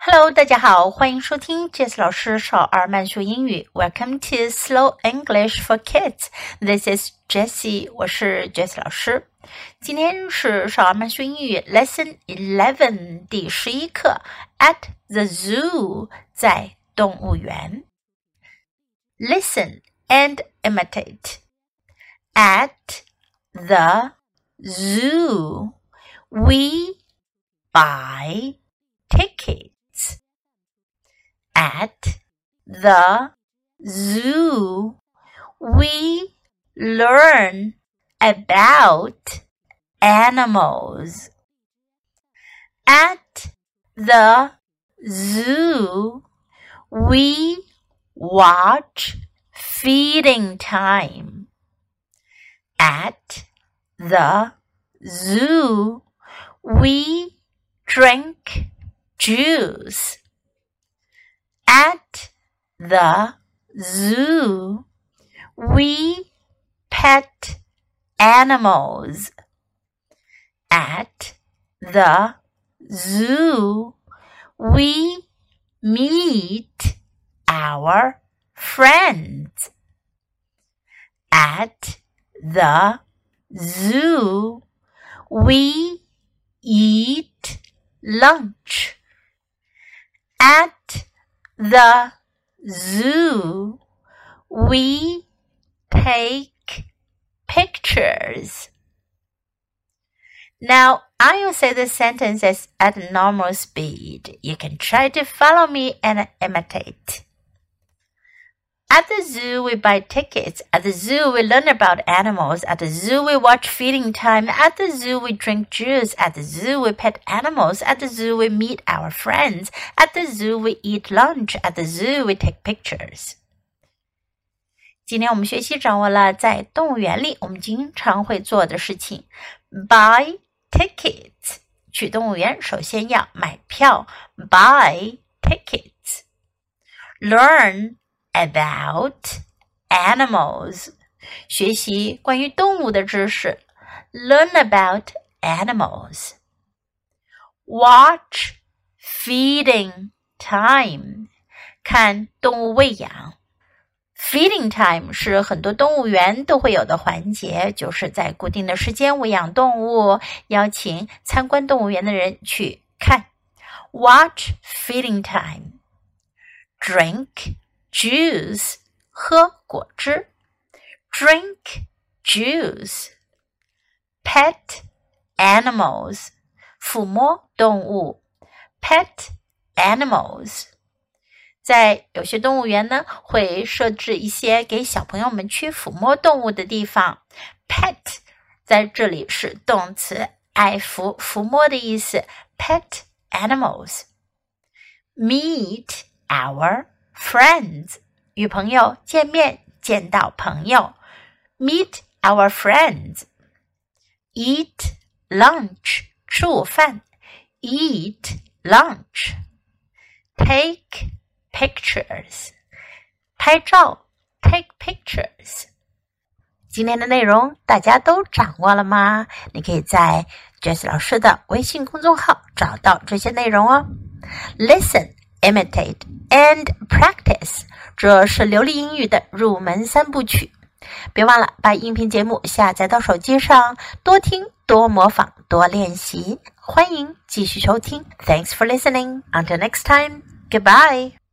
Hello，大家好，欢迎收听 Jessie 老师少儿慢速英语。Welcome to Slow English for Kids. This is Jessie，我是 Jessie 老师。今天是少儿慢速英语 Lesson Eleven 第十一课。At the zoo，在动物园。Listen and imitate. At the zoo, we buy at the zoo, we learn about animals. At the zoo, we watch feeding time. At the zoo, we drink juice at the zoo, we pet animals. At the zoo, we meet our friends. At the zoo, we eat lunch. The zoo, we take pictures. Now, I will say the sentences at normal speed. You can try to follow me and imitate. At the zoo, we buy tickets. At the zoo, we learn about animals. At the zoo, we watch feeding time. At the zoo, we drink juice. At the zoo, we pet animals. At the zoo, we meet our friends. At the zoo, we eat lunch. At the zoo, we take pictures. 今天我们学习掌握了在动物园里我们经常会做的事情：buy tickets。去动物园首先要买票，buy tickets。learn about animals，学习关于动物的知识，learn about animals。Watch feeding time，看动物喂养。Feeding time 是很多动物园都会有的环节，就是在固定的时间喂养动物，邀请参观动物园的人去看。Watch feeding time. Drink juice 喝果汁，drink juice。pet animals 抚摸动物，pet animals。在有些动物园呢，会设置一些给小朋友们去抚摸动物的地方。pet 在这里是动词，爱抚、抚摸的意思。pet animals meet our friends 与朋友见面，见到朋友，meet our friends。eat lunch 吃午饭，eat lunch。take pictures 拍照，take pictures。今天的内容大家都掌握了吗？你可以在 Jess 老师的微信公众号找到这些内容哦。Listen imitate and practice，这是流利英语的入门三部曲。别忘了把音频节目下载到手机上，多听、多模仿、多练习。欢迎继续收听。Thanks for listening. Until next time. Goodbye.